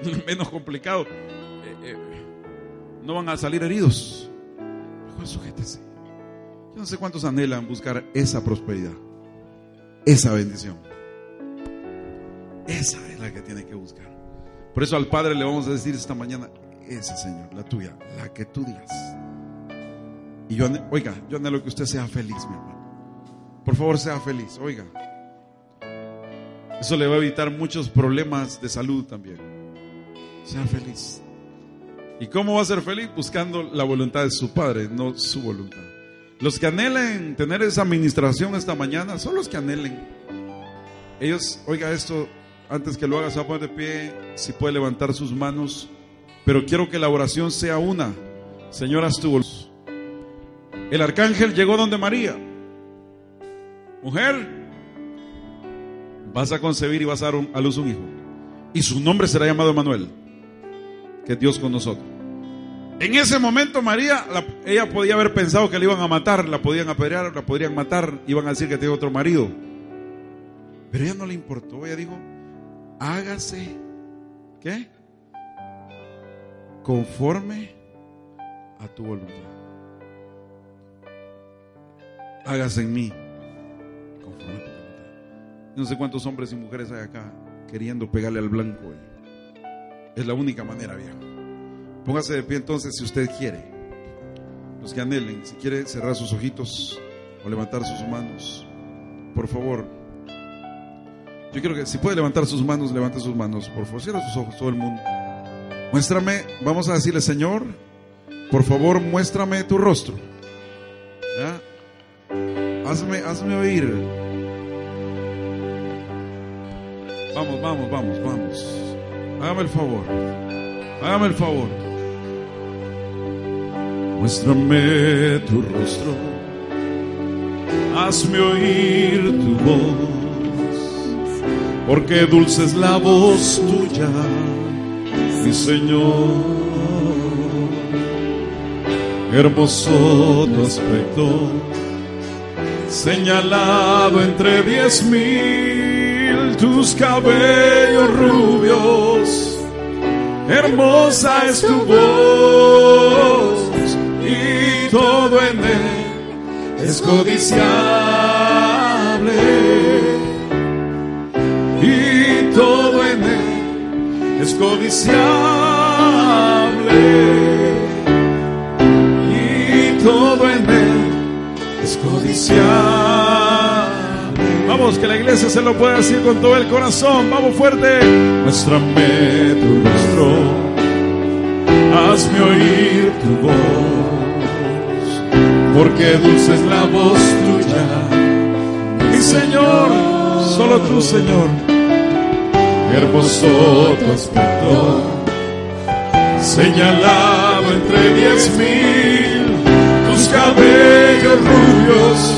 [LAUGHS] menos complicado. Eh, eh, no van a salir heridos. Mejor sujétese. Yo no sé cuántos anhelan buscar esa prosperidad, esa bendición. Esa es la que tiene que buscar. Por eso al Padre le vamos a decir esta mañana, esa Señor, la tuya, la que tú digas. Y yo, oiga, yo anhelo que usted sea feliz, mi hermano. Por favor, sea feliz, oiga. Eso le va a evitar muchos problemas de salud también. Sea feliz. ¿Y cómo va a ser feliz? Buscando la voluntad de su Padre, no su voluntad. Los que anhelen tener esa administración esta mañana son los que anhelen. Ellos, oiga esto, antes que lo haga, se va a poner de pie, si puede levantar sus manos. Pero quiero que la oración sea una. Señora, tu El arcángel llegó donde María. Mujer, vas a concebir y vas a dar a luz un hijo. Y su nombre será llamado Emanuel que Dios con nosotros. En ese momento María, ella podía haber pensado que le iban a matar, la podían apedrear, la podrían matar, iban a decir que tiene otro marido. Pero ella no le importó, ella dijo, hágase, ¿qué? Conforme a tu voluntad. Hágase en mí, conforme tu. No sé cuántos hombres y mujeres hay acá queriendo pegarle al blanco. Es la única manera, viejo. Póngase de pie entonces si usted quiere. Los que anhelen, si quiere cerrar sus ojitos o levantar sus manos, por favor. Yo quiero que si puede levantar sus manos, levante sus manos. Por favor, cierra sus ojos, todo el mundo. Muéstrame, vamos a decirle, Señor, por favor, muéstrame tu rostro. Hazme, hazme oír. Vamos, vamos, vamos, vamos. Hágame el favor. Hágame el favor. Muéstrame tu rostro. Hazme oír tu voz. Porque dulce es la voz tuya mi Señor. Hermoso tu aspecto, señalado entre diez mil, tus cabellos rubios, hermosa es tu voz y todo en él es codiciable. Y todo en él es codiciable. Y todo en él es. Vamos, que la iglesia se lo pueda decir con todo el corazón. Vamos fuerte. Muéstrame tu rostro. Hazme oír tu voz. Porque dulce es la voz tuya. Mi Señor, solo tú, Señor. Hermoso tu aspecto. Señalado entre diez mil. Tus cabellos rubios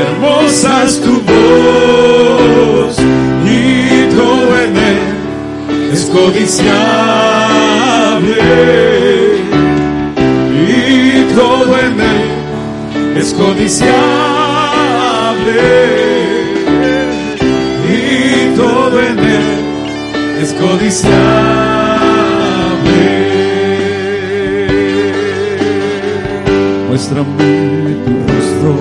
hermosa es tu voz y todo en él es codiciable. Y todo en él es codiciable. Y todo en él es codiciable muéstrame tu rostro.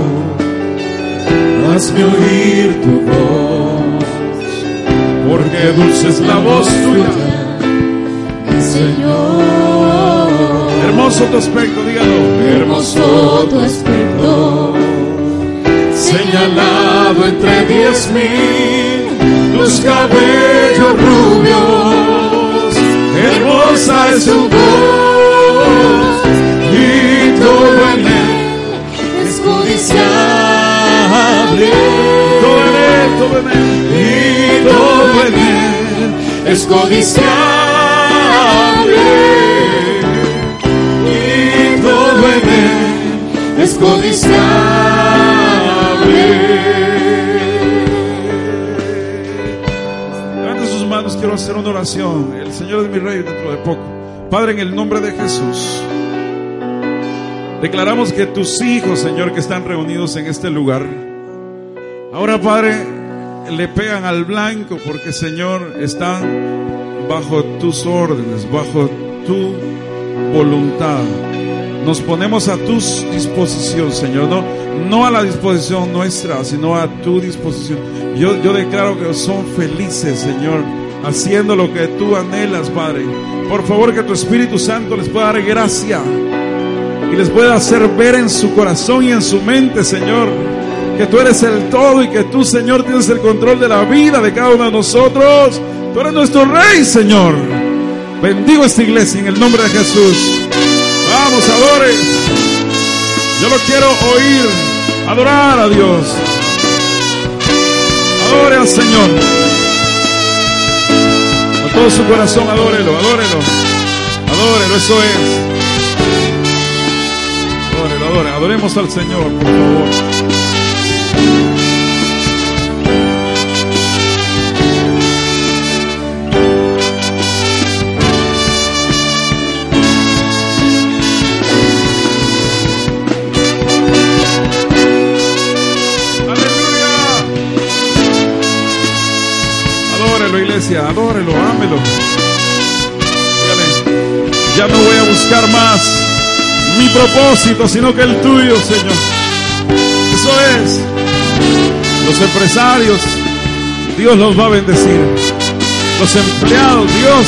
Hazme oír tu voz, porque dulce es la voz tuya, mi Señor. Hermoso tu aspecto, dígalo. Hermoso tu aspecto, Señalado entre diez mil, tus cabellos rubios, hermosa es tu voz, todo y todo en él es codiciable. Y todo en él es codiciable. Levante sus manos, quiero hacer una oración. El Señor es mi rey dentro de poco. Padre, en el nombre de Jesús, declaramos que tus hijos, Señor, que están reunidos en este lugar, ahora, Padre, le pegan al blanco porque, Señor, están bajo tus órdenes, bajo tu voluntad. Nos ponemos a tu disposición, Señor, no, no a la disposición nuestra, sino a tu disposición. Yo, yo declaro que son felices, Señor, haciendo lo que tú anhelas, Padre. Por favor, que tu Espíritu Santo les pueda dar gracia y les pueda hacer ver en su corazón y en su mente, Señor, que tú eres el todo y que tú, Señor, tienes el control de la vida de cada uno de nosotros. Tú eres nuestro Rey, Señor. Bendigo esta iglesia en el nombre de Jesús. Vamos, adore. Yo lo quiero oír, adorar a Dios. Adore al Señor. A todo su corazón, adórelo, adórelo. Adórelo, eso es. Adórelo, adore. Adoremos al Señor, por favor. Adórelo, ámelo. Dígale, ya no voy a buscar más mi propósito, sino que el tuyo, Señor. Eso es. Los empresarios, Dios los va a bendecir. Los empleados, Dios,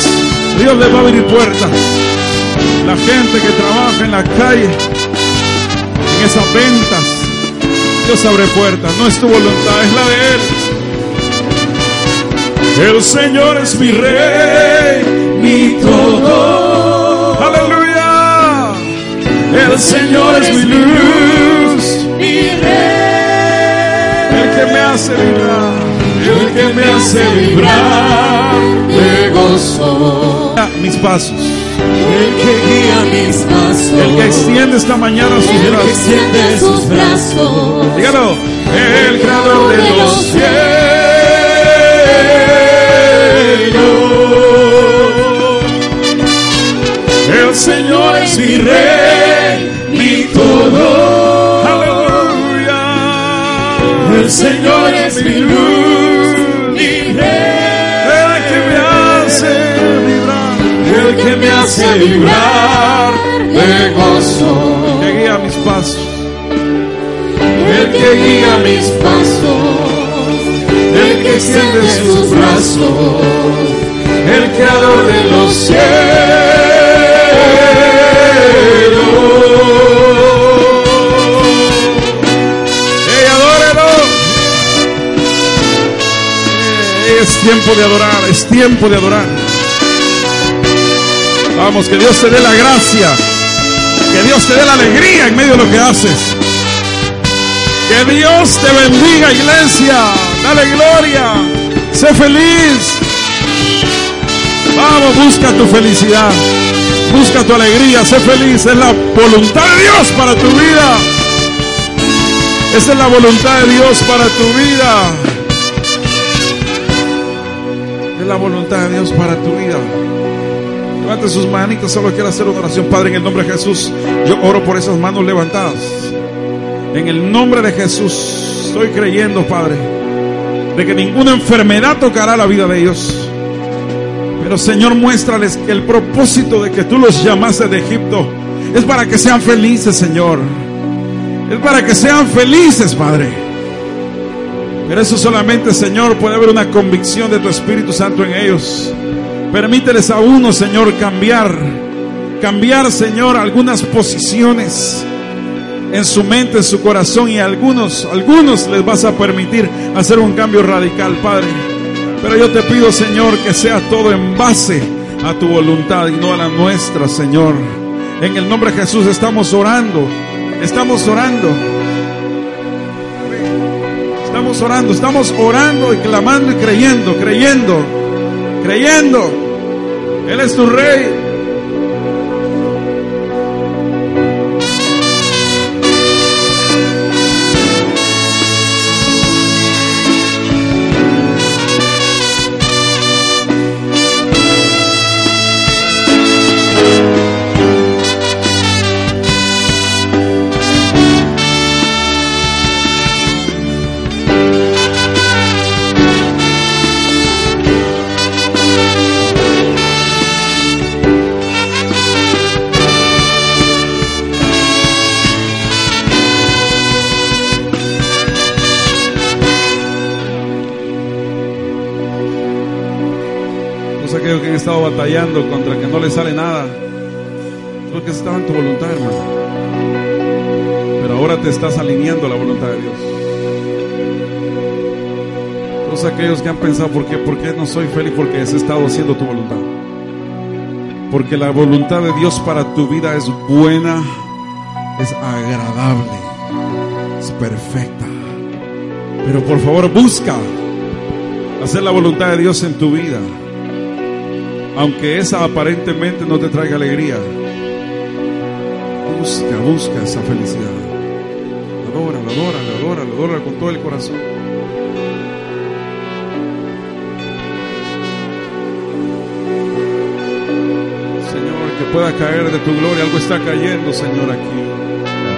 Dios les va a abrir puertas. La gente que trabaja en la calle, en esas ventas, Dios abre puertas. No es tu voluntad, es la de Él. El Señor es mi rey, mi todo. Aleluya. El Señor es mi luz, mi rey, el que me hace vibrar, el que me hace vibrar de gozo, mis pasos. el que guía mis pasos, El que extiende esta mañana sus el que brazos. extiende sus brazos, Dígalo. El creador de los cielos El Señor es mi rey, mi todo. Aleluya. El Señor es mi luz, mi rey. El que me hace vibrar. El que me hace vibrar de gozo. Que guía mis pasos. El que guía mis pasos. Que extiende sus brazos. El creador de los cielos. ¡Ey, adórelo! Es tiempo de adorar, es tiempo de adorar. Vamos, que Dios te dé la gracia. Que Dios te dé la alegría en medio de lo que haces. Que Dios te bendiga, iglesia. Dale gloria. Sé feliz. Vamos, busca tu felicidad. Busca tu alegría. Sé feliz. Es la voluntad de Dios para tu vida. Esa es la voluntad de Dios para tu vida. Es la voluntad de Dios para tu vida. Levante sus manitos, solo quiero hacer una oración, Padre, en el nombre de Jesús. Yo oro por esas manos levantadas. En el nombre de Jesús, estoy creyendo, Padre, de que ninguna enfermedad tocará la vida de ellos. Pero Señor, muéstrales que el propósito de que tú los llamaste de Egipto es para que sean felices, Señor. Es para que sean felices, Padre. Pero eso solamente, Señor, puede haber una convicción de tu Espíritu Santo en ellos. Permíteles a uno, Señor, cambiar. Cambiar, Señor, algunas posiciones en su mente, en su corazón y a algunos, algunos les vas a permitir hacer un cambio radical, Padre. Pero yo te pido, Señor, que sea todo en base a tu voluntad y no a la nuestra, Señor. En el nombre de Jesús estamos orando. Estamos orando. Estamos orando, estamos orando y clamando y creyendo, creyendo, creyendo. Él es tu rey. Contra que no les sale nada, porque estaba en tu voluntad, hermano. Pero ahora te estás alineando la voluntad de Dios. Todos aquellos que han pensado, ¿por qué, ¿por qué no soy feliz? Porque has estado haciendo tu voluntad. Porque la voluntad de Dios para tu vida es buena, es agradable, es perfecta. Pero por favor busca hacer la voluntad de Dios en tu vida. Aunque esa aparentemente no te traiga alegría. Busca, busca esa felicidad. Adóralo, adóralo, adóralo, adóralo con todo el corazón. Señor, que pueda caer de tu gloria. Algo está cayendo, Señor, aquí.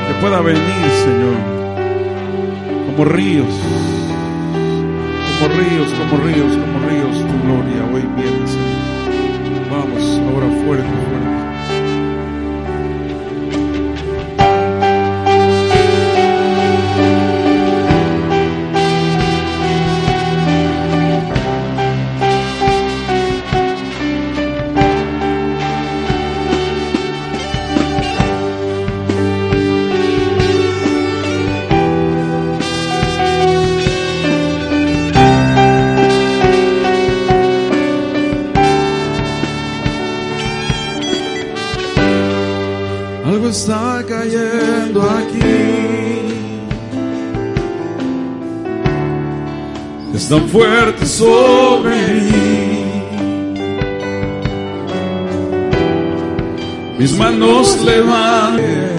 Que pueda venir, Señor. Como ríos. Como ríos, como ríos, como ríos. Tu gloria hoy viene, Señor. Vamos, ahora fuerte, fuerte. Tan fuerte sobre mí. Mis manos levanté.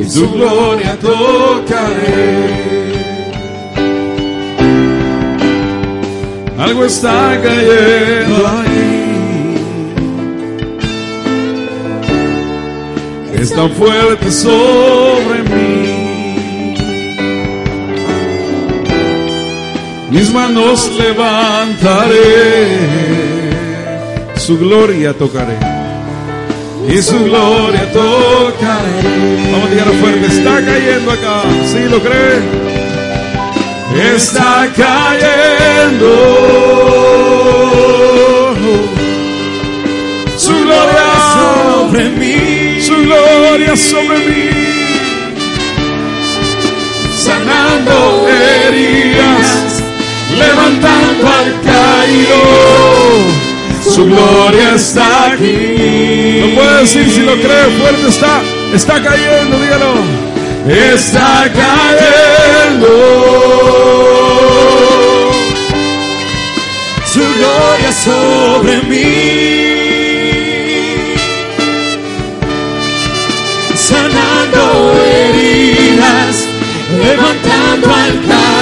Y tu gloria tocaré. Algo está cayendo aquí. Es tan fuerte sobre mí. Mis manos levantaré, su gloria tocaré. Y su gloria tocaré. Vamos a llegar fuerte, está cayendo acá. ¿Sí lo cree? está cayendo. Su gloria sobre mí, su gloria sobre mí, sanando levantando al caído. Su gloria está aquí. No puede decir si lo cree fuerte está, está cayendo, dígalo está cayendo. Su gloria sobre mí. Sanando heridas, levantando al caído.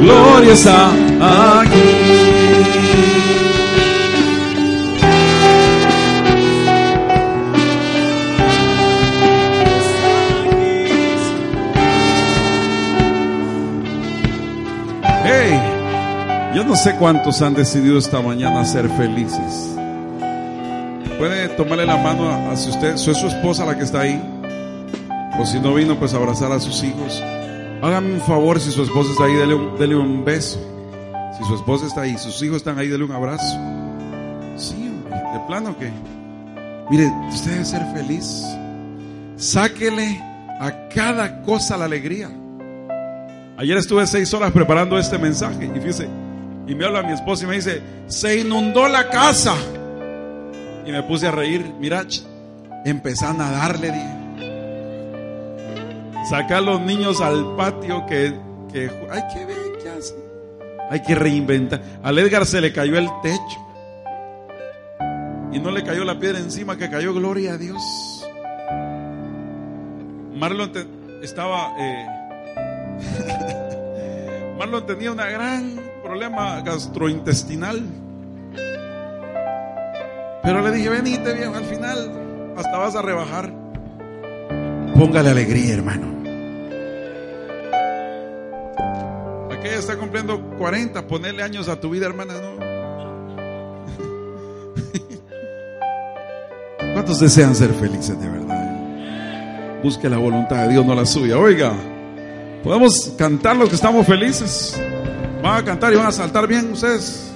Gloria está aquí. no sé cuántos han decidido esta mañana ser felices. Puede tomarle la mano a, si usted, su esposa la que está ahí. O si no vino, pues abrazar a sus hijos. Hágame un favor, si su esposa está ahí, dele un, un beso. Si su esposa está ahí, sus hijos están ahí, dele un abrazo. Sí, de plano que. Mire, usted debe ser feliz. Sáquele a cada cosa la alegría. Ayer estuve seis horas preparando este mensaje y fíjese, y me habla mi esposa y me dice, se inundó la casa. Y me puse a reír. Mira, empecé a dije. Sacar los niños al patio que, que hay que qué. Hay que reinventar. Al Edgar se le cayó el techo. Y no le cayó la piedra encima, que cayó gloria a Dios. Marlon estaba... Eh, [LAUGHS] Marlon tenía una gran problema gastrointestinal. Pero le dije, venite viejo, al final hasta vas a rebajar. Póngale alegría, hermano. Aquella está cumpliendo 40, ponerle años a tu vida, hermana. [LAUGHS] ¿Cuántos desean ser felices de verdad? Busque la voluntad de Dios, no la suya. Oiga, podemos cantar los que estamos felices. Van a cantar y van a saltar bien ustedes.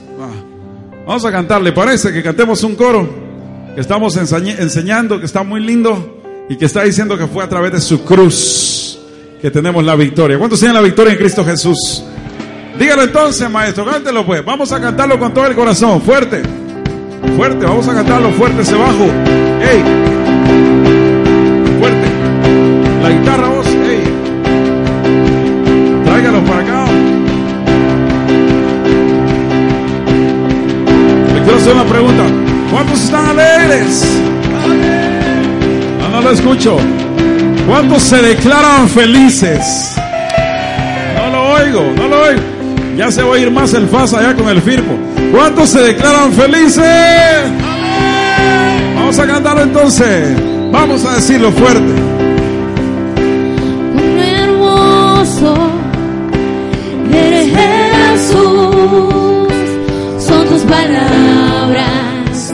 Vamos a cantar, ¿le parece que cantemos un coro? Que estamos enseñando, que está muy lindo y que está diciendo que fue a través de su cruz que tenemos la victoria. ¿Cuántos tienen la victoria en Cristo Jesús? Dígalo entonces, maestro, cántelo pues. Vamos a cantarlo con todo el corazón, fuerte. Fuerte, vamos a cantarlo fuerte ese bajo. ¡Ey! Fuerte. La guitarra vos, ¡ey! Tráigalo para acá. quiero hacer una pregunta. ¿Cuántos están alegres? No, no lo escucho. ¿Cuántos se declaran felices? No lo oigo, no lo oigo. Ya se va a ir más el FAS allá con el Firpo. ¿Cuántos se declaran felices? Vamos a cantarlo entonces. Vamos a decirlo fuerte. hermoso eres Jesús. Son tus palabras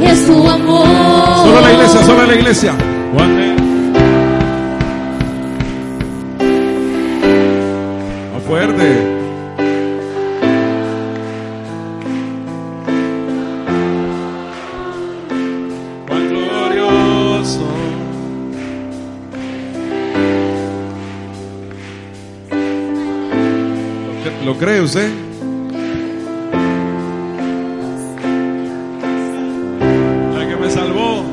es tu amor. Solo la iglesia, solo la iglesia. Usted? La que me salvó.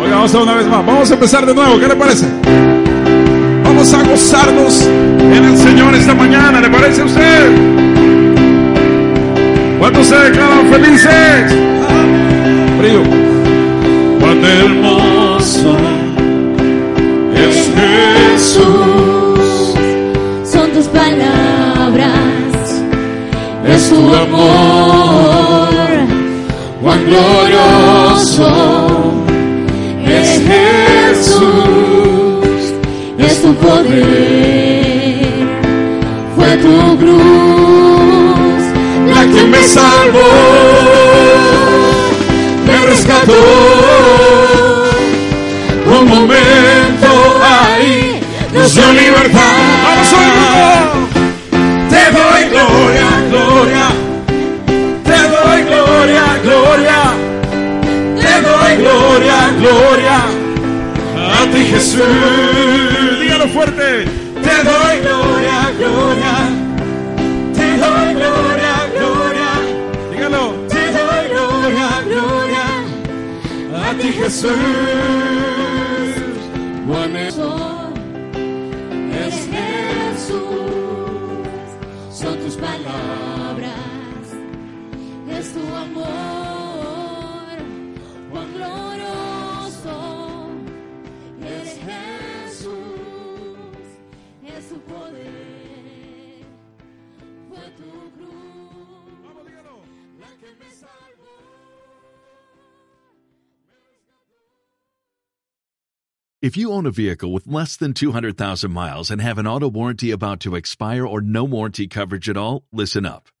Oiga, vamos a una vez más. Vamos a empezar de nuevo. ¿Qué le parece? Vamos a gozarnos en el Señor esta mañana. ¿Le parece a usted? ¿Cuántos se declaran felices? Frío. Hermoso es Jesús. Son tus palabras, Es su amor. Cuán glorioso es Jesús. es tu poder. Fue tu cruz La que me salvó, me rescató. Un momento ahí nos dio libertad. Te doy gloria, gloria. Te doy gloria, gloria. Te doy gloria, gloria. A ti Jesús. Dígalo fuerte. Te doy gloria, gloria. Te doy gloria, gloria. Dígalo. Te doy gloria, gloria. A ti Jesús. Tu cruz. La que me salvó. If you own a vehicle with less than 200,000 miles and have an auto warranty about to expire or no warranty coverage at all, listen up.